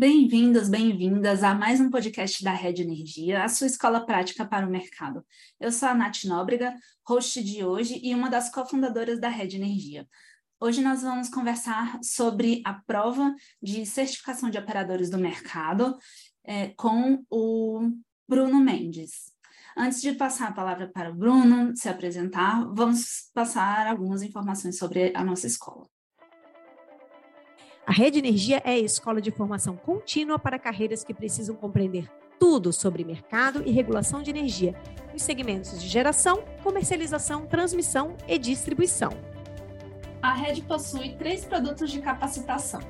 Bem-vindos, bem-vindas a mais um podcast da Rede Energia, a sua escola prática para o mercado. Eu sou a Nath Nóbrega, host de hoje e uma das cofundadoras da Rede Energia. Hoje nós vamos conversar sobre a prova de certificação de operadores do mercado é, com o Bruno Mendes. Antes de passar a palavra para o Bruno se apresentar, vamos passar algumas informações sobre a nossa escola. A Rede Energia é a escola de formação contínua para carreiras que precisam compreender tudo sobre mercado e regulação de energia, nos segmentos de geração, comercialização, transmissão e distribuição. A Rede possui três produtos de capacitação: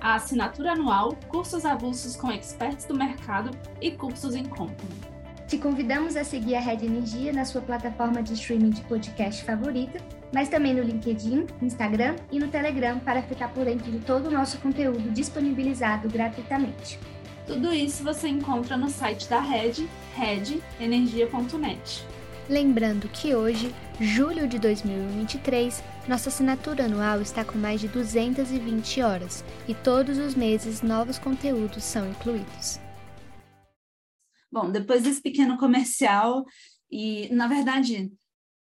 a assinatura anual, cursos avulsos com experts do mercado e cursos em company. Te convidamos a seguir a Rede Energia na sua plataforma de streaming de podcast favorita, mas também no LinkedIn, Instagram e no Telegram para ficar por dentro de todo o nosso conteúdo disponibilizado gratuitamente. Tudo isso você encontra no site da Rede, redenergia.net. Lembrando que hoje, julho de 2023, nossa assinatura anual está com mais de 220 horas e todos os meses novos conteúdos são incluídos. Bom, depois desse pequeno comercial, e na verdade,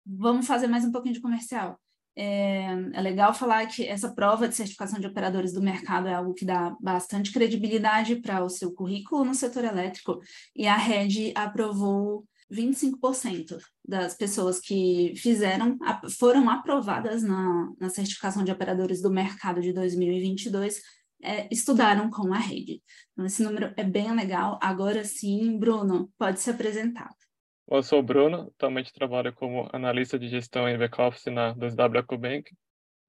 vamos fazer mais um pouquinho de comercial. É, é, legal falar que essa prova de certificação de operadores do mercado é algo que dá bastante credibilidade para o seu currículo no setor elétrico, e a Rede aprovou 25% das pessoas que fizeram, foram aprovadas na, na certificação de operadores do mercado de 2022 é, estudaram com a rede. Então, esse número é bem legal. Agora sim, Bruno, pode se apresentar. Eu sou o Bruno, atualmente trabalho como analista de gestão em back-office na 2W EcoBank.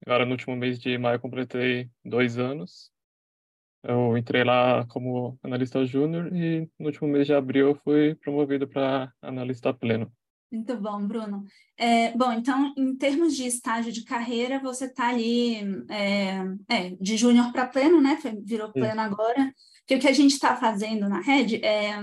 Agora, no último mês de maio, completei dois anos. Eu entrei lá como analista júnior e no último mês de abril fui promovido para analista pleno. Muito bom, Bruno. É, bom, então, em termos de estágio de carreira, você está ali é, é, de júnior para pleno, né? Virou pleno agora. Que o que a gente está fazendo na rede é,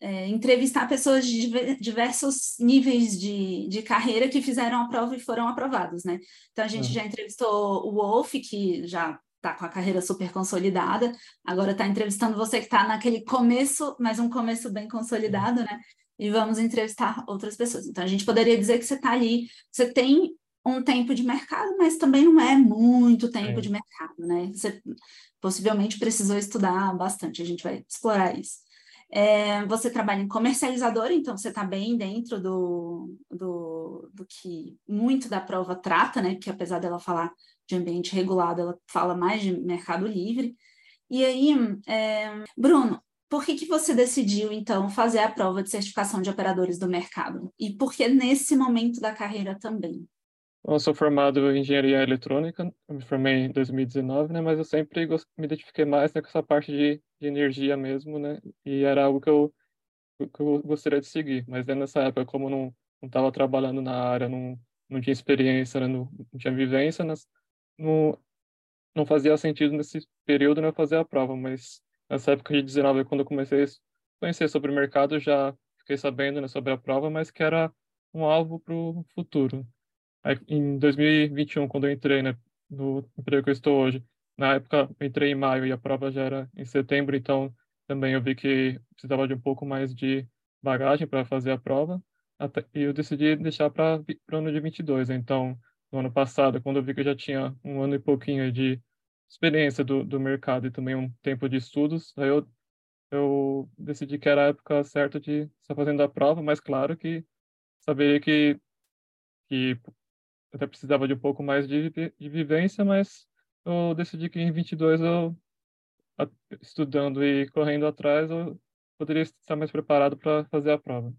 é, entrevistar pessoas de diversos níveis de, de carreira que fizeram a prova e foram aprovados, né? Então, a gente já entrevistou o Wolf, que já está com a carreira super consolidada, agora está entrevistando você que está naquele começo, mas um começo bem consolidado, né? E vamos entrevistar outras pessoas. Então, a gente poderia dizer que você está ali, você tem um tempo de mercado, mas também não é muito tempo é. de mercado, né? Você possivelmente precisou estudar bastante, a gente vai explorar isso. É, você trabalha em comercializador, então você está bem dentro do, do, do, que muito da prova trata, né? Que apesar dela falar de ambiente regulado, ela fala mais de mercado livre. E aí, é, Bruno, por que, que você decidiu, então, fazer a prova de certificação de operadores do mercado? E por que nesse momento da carreira também? Eu sou formado em engenharia eletrônica, eu me formei em 2019, né? Mas eu sempre me identifiquei mais né, com essa parte de, de, energia mesmo, né? E era algo que eu, que eu gostaria de seguir. Mas né, nessa época, como não estava trabalhando na área, não, não tinha experiência, né, não, não tinha vivência, né, não, não fazia sentido nesse período né, fazer a prova. Mas nessa época de 19, quando eu comecei a conhecer sobre o mercado, já fiquei sabendo né, sobre a prova, mas que era um alvo para o futuro. Aí, em 2021, quando eu entrei né, no emprego que eu estou hoje, na época eu entrei em maio e a prova já era em setembro, então também eu vi que precisava de um pouco mais de bagagem para fazer a prova, até, e eu decidi deixar para o ano de 22. Né? Então, no ano passado, quando eu vi que eu já tinha um ano e pouquinho de experiência do, do mercado e também um tempo de estudos, aí eu, eu decidi que era a época certa de estar fazendo a prova, mas claro que saberia que, que até precisava de um pouco mais de, de vivência, mas eu decidi que em 22 eu, estudando e correndo atrás, eu poderia estar mais preparado para fazer a prova.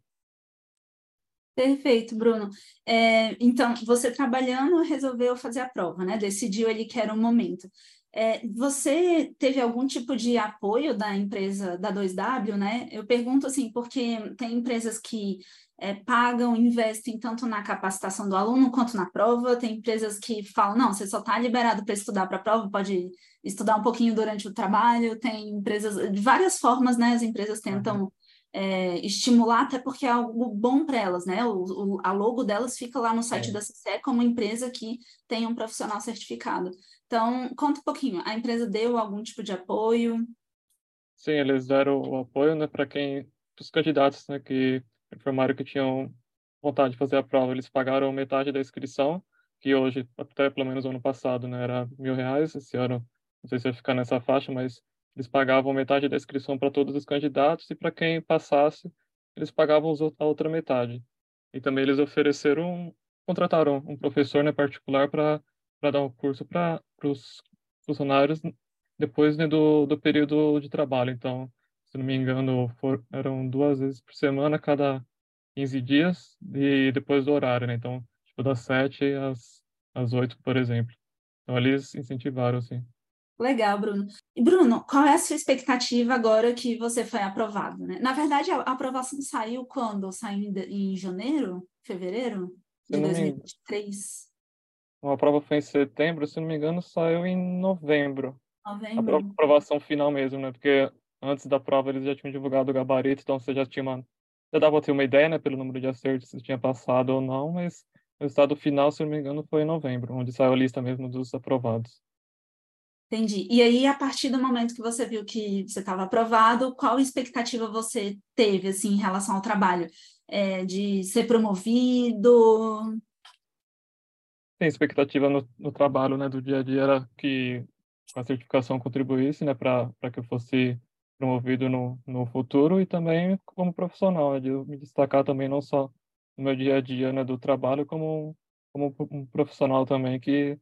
Perfeito, Bruno. É, então, você trabalhando resolveu fazer a prova, né? Decidiu ali que era o momento. É, você teve algum tipo de apoio da empresa da 2W, né? Eu pergunto assim, porque tem empresas que é, pagam, investem tanto na capacitação do aluno quanto na prova, tem empresas que falam, não, você só está liberado para estudar para a prova, pode estudar um pouquinho durante o trabalho, tem empresas, de várias formas, né? As empresas tentam uhum. é, estimular, até porque é algo bom para elas, né? O, o, a logo delas fica lá no site é. da CCE como empresa que tem um profissional certificado. Então, conta um pouquinho, a empresa deu algum tipo de apoio? sim, eles deram o apoio, né, para quem, os candidatos, né, que informaram que tinham vontade de fazer a prova, eles pagaram metade da inscrição, que hoje, até pelo menos ano passado, né, era mil reais, esse ano, não sei se vai ficar nessa faixa, mas eles pagavam metade da inscrição para todos os candidatos e para quem passasse, eles pagavam a outra metade. E também eles ofereceram, contrataram um professor né, particular para dar um curso para os funcionários depois né, do, do período de trabalho. Então, se não me engano, for, eram duas vezes por semana, cada 15 dias, e depois do horário, né? Então, tipo, das 7 às, às 8, por exemplo. Então, eles incentivaram, assim. Legal, Bruno. E, Bruno, qual é a sua expectativa agora que você foi aprovado? Né? Na verdade, a aprovação saiu quando? Saiu em, janeiro? Fevereiro? De 2023? A prova foi em setembro, se não me engano, saiu em novembro. Novembro. A aprovação final mesmo, né? Porque antes da prova eles já tinham divulgado o gabarito, então você já tinha uma... Já dava ter uma ideia, né, pelo número de acertos, se tinha passado ou não, mas o resultado final, se não me engano, foi em novembro, onde saiu a lista mesmo dos aprovados. Entendi. E aí, a partir do momento que você viu que você estava aprovado, qual expectativa você teve, assim, em relação ao trabalho? É, de ser promovido? Tem expectativa no, no, trabalho, né, do dia a dia era que a certificação contribuísse, né, para que eu fosse promovido no, no futuro e também como profissional, né, de me destacar também não só no meu dia a dia, né, do trabalho, como, como um profissional também que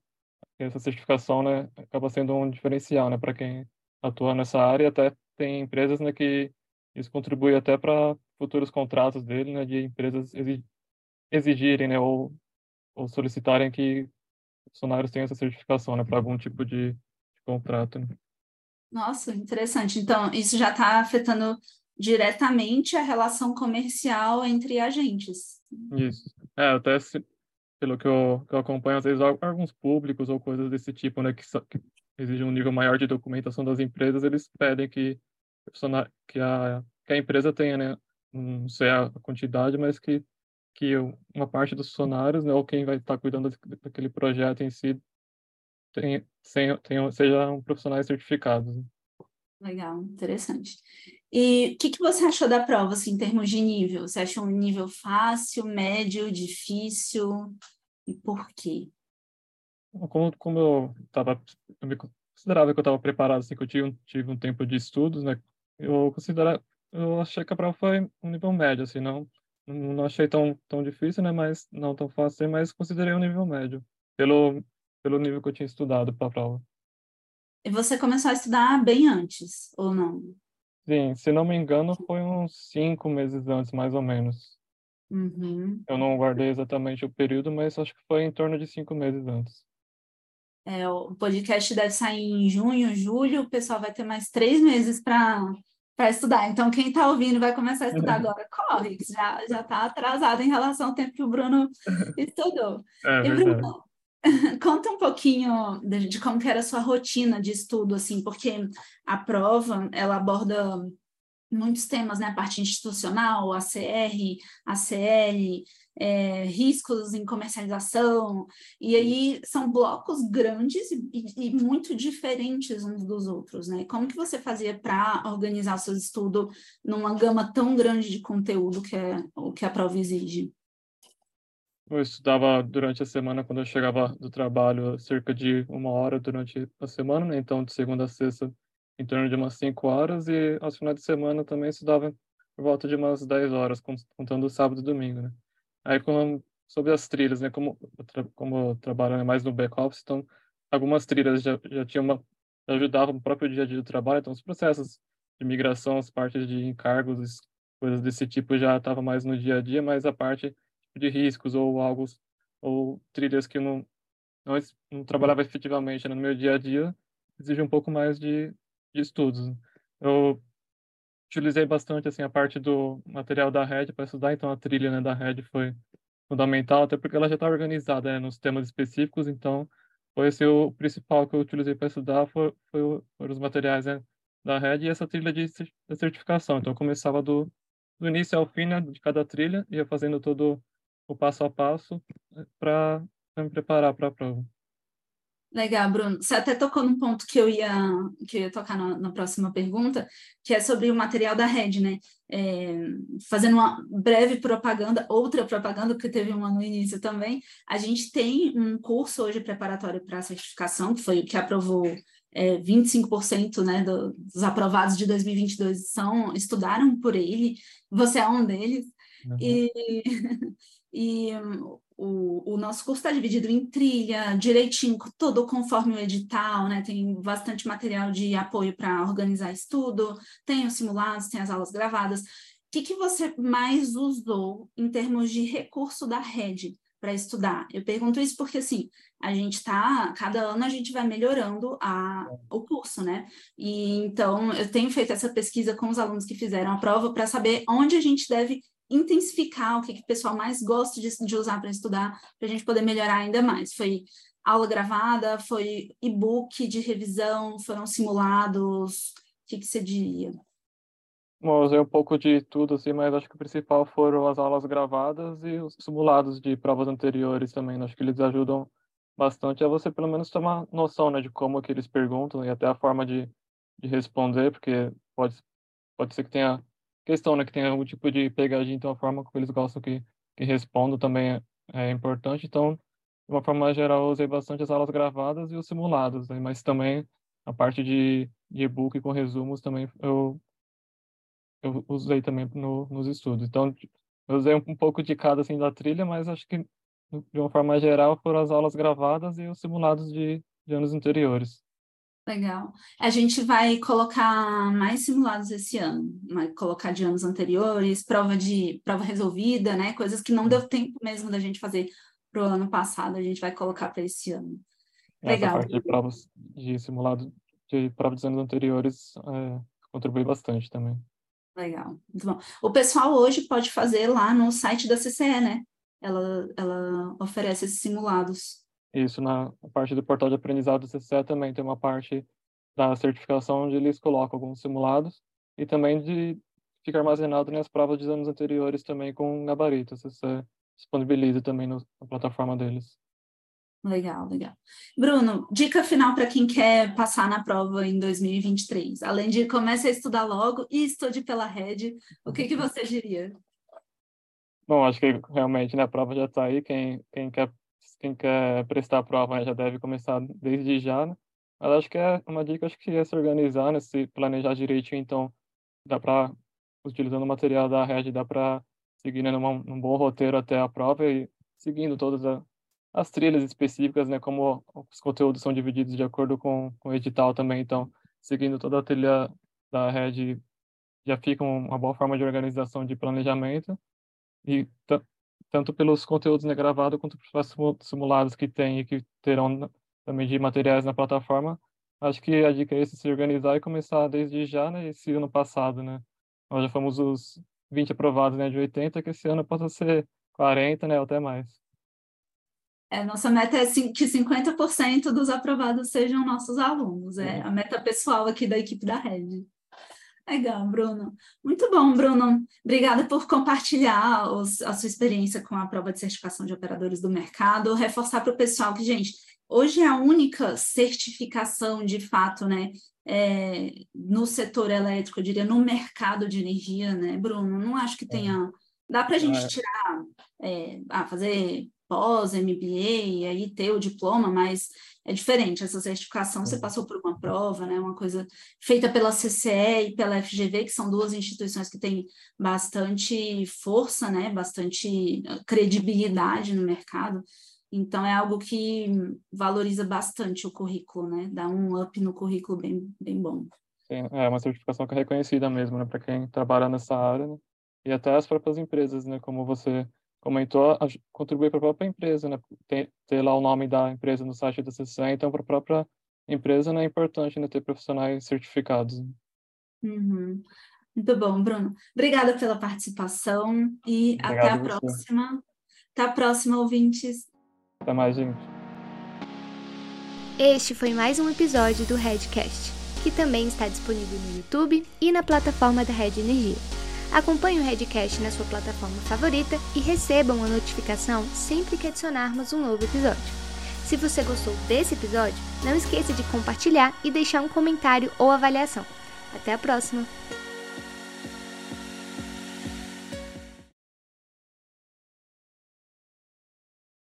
essa certificação, né, acaba sendo um diferencial, né, para quem atua nessa área. Até tem empresas, né, que isso contribui até para futuros contratos dele, né, de empresas exigirem, né, ou, ou solicitarem que funcionários tenham essa certificação, né, para algum tipo de, de contrato. Né. Nossa, interessante. Então, isso já está afetando diretamente a relação comercial entre agentes. Isso. É, até se, pelo que eu, que eu acompanho, às vezes órgãos públicos ou coisas desse tipo, né, que, que exigem um nível maior de documentação das empresas, eles pedem que, que, a, que a empresa tenha, né, não sei a quantidade, mas que, que uma parte dos funcionários, né, ou quem vai estar cuidando daquele projeto em si, tenha, tenha, sejam profissionais certificados. Né. Legal, interessante. E o que, que você achou da prova, assim, em termos de nível? Você achou um nível fácil, médio, difícil? E por quê? Como, como eu estava, eu me considerava que eu estava preparado, assim, que eu tive, tive um tempo de estudos, né? Eu considerava, eu achei que a prova foi um nível médio, assim, não, não achei tão, tão difícil, né? Mas não tão fácil, mas considerei um nível médio, pelo, pelo nível que eu tinha estudado para a prova. E você começou a estudar bem antes, ou não? Sim, se não me engano, foi uns cinco meses antes, mais ou menos. Uhum. Eu não guardei exatamente o período, mas acho que foi em torno de cinco meses antes. É, o podcast deve sair em junho, julho, o pessoal vai ter mais três meses para para estudar. Então, quem está ouvindo vai começar a estudar agora, corre, já já está atrasado em relação ao tempo que o Bruno estudou. É, e, Bruno, Conta um pouquinho de, de, como era a sua rotina de estudo, assim, porque a prova, ela aborda muitos temas, né? A parte institucional, ACR, ACL, é, riscos em comercialização, e aí são blocos grandes e, e, muito diferentes uns dos outros, né? Como que você fazia para organizar o seu estudo numa gama tão grande de conteúdo que é o que a prova exige? Eu estudava durante a semana, quando eu chegava do trabalho, cerca de uma hora durante a semana, né? Então, de segunda a sexta, em torno de umas cinco horas, e aos finais de semana também estudava por volta de umas dez horas, contando sábado e domingo, né? Aí, como, sobre as trilhas, né? Como, como eu trabalho mais no back-office, então, algumas trilhas já, já tinham uma, ajudavam no próprio dia a dia do trabalho, então, os processos de migração, as partes de encargos, coisas desse tipo já estava mais no dia a dia, mas a parte de riscos ou algo ou trilhas que não não, não trabalhava efetivamente né, no meu dia a dia exige um pouco mais de, de estudos. Eu utilizei bastante assim a parte do material da Red para estudar, então a trilha né, da Red foi fundamental, até porque ela já está organizada né, nos temas específicos, então foi esse o principal que eu utilizei para estudar foi, foi foram os materiais né, da Red e essa trilha de certificação. Então eu começava do, do início ao fim né, de cada trilha, ia fazendo todo o passo a passo né, para me preparar para a prova. Legal, Bruno. Você até tocou num ponto que eu ia, que eu ia tocar na, na próxima pergunta, que é sobre o material da rede, né? É, fazendo uma breve propaganda, outra propaganda, que teve uma no início também, a gente tem um curso hoje preparatório para a certificação, que foi o que aprovou é, 25% né, do, dos aprovados de 2022 são, estudaram por ele, você é um deles, uhum. e, e o, o nosso curso está dividido em trilha, direitinho, todo conforme o edital, né? Tem bastante material de apoio para organizar estudo, tem os simulados, tem as aulas gravadas. O que, que você mais usou em termos de recurso da rede para estudar? Eu pergunto isso porque, assim, a gente está, cada ano a gente vai melhorando a, o curso, né? E então eu tenho feito essa pesquisa com os alunos que fizeram a prova para saber onde a gente deve intensificar o que, que o pessoal mais gosta de, de usar para estudar, para a gente poder melhorar ainda mais. Foi aula gravada, foi e-book de revisão, foram simulados, o que, que você diria? Bom, eu usei um pouco de tudo, assim, mas acho que o principal foram as aulas gravadas e os simulados de provas anteriores também. Né? Acho que eles ajudam bastante a você, pelo menos, uma noção né, de como que eles perguntam e até a forma de, de responder, porque pode, pode ser que tenha questão, né, que tem algum tipo de pegadinha, então a forma como eles gostam que, que respondam também é, é importante. Então, de uma forma geral, eu usei bastante as aulas gravadas e os simulados, né, mas também a parte de, de e-book com resumos também eu, eu usei também no, nos estudos. Então, eu usei um, um pouco de cada, assim, da trilha, mas acho que, de uma forma geral, foram as aulas gravadas e os simulados de, de anos anteriores. Legal. A gente vai colocar mais simulados esse ano, vai colocar de anos anteriores, prova de prova resolvida, né? Coisas que não deu tempo mesmo da gente fazer para o ano passado, a gente vai colocar para esse ano. Legal. Essa parte de provas de simulado de prova dos anos anteriores é, contribui bastante também. Legal, muito bom. O pessoal hoje pode fazer lá no site da CCE, né? Ela, ela oferece esses simulados. Isso, na parte do portal de aprendizado do CCE também tem uma parte da certificação onde eles colocam alguns simulados e também de fica armazenado nas provas dos anos anteriores também com gabarito. CCE disponibiliza também no, na plataforma deles. Legal, legal. Bruno, dica final para quem quer passar na prova em 2023. Além de comece a estudar logo e estude pela rede, o que, que você diria? Bom, acho que realmente né, a prova já está aí. Quem, quem quer quem quer prestar a prova já deve começar desde já, né? Mas acho que é uma dica, acho que é se organizar, né? Se planejar direitinho, então dá para, utilizando o material da rede, dá para seguir né, numa, num bom roteiro até a prova e seguindo todas a, as trilhas específicas, né? Como os conteúdos são divididos de acordo com, com o edital também, então seguindo toda a trilha da rede já fica uma boa forma de organização de planejamento e tanto pelos conteúdos né, gravados quanto pelos simulados que tem e que terão também de materiais na plataforma. Acho que a dica é esse, se organizar e começar desde já, né, esse ano passado, né. Nós já fomos os 20 aprovados, né, de 80, que esse ano possa ser 40, né, ou até mais. É, nossa meta é que 50% dos aprovados sejam nossos alunos, é a meta pessoal aqui da equipe da Rede. Legal, Bruno. Muito bom, Bruno. Obrigada por compartilhar os, a sua experiência com a prova de certificação de operadores do mercado. Reforçar para o pessoal que, gente, hoje é a única certificação de fato, né, é, no setor elétrico, eu diria, no mercado de energia, né, Bruno? Não acho que é. tenha. Dá para a gente é. tirar, é, ah, fazer pós, MBA, aí ter o diploma, mas é diferente. Essa certificação você passou por uma prova, né? Uma coisa feita pela CCE e pela FGV, que são duas instituições que têm bastante força, né? Bastante ah, credibilidade no mercado. Então é algo que valoriza bastante o currículo, né? Dá um up no currículo bem, bem bom. Sim, é uma certificação que é reconhecida mesmo, né? Para quem trabalha nessa área, né? E até as próprias empresas, né? Como você comentou, contribuir para a própria empresa, né? Ter, ter, lá o nome da empresa no site da CCE, então para a própria empresa né, é importante né, ter profissionais certificados. Uhum. Muito bom, Bruno. Obrigada pela participação e Obrigado até a próxima. Até a próxima, ouvintes. Até mais, gente. Este foi mais um episódio do Redcast, que também está disponível no YouTube e na plataforma da Red Energia. Acompanhe o Redcast na sua plataforma favorita e recebam a notificação sempre que adicionarmos um novo episódio. Se você gostou desse episódio, não esqueça de compartilhar e deixar um comentário ou avaliação. Até a próxima!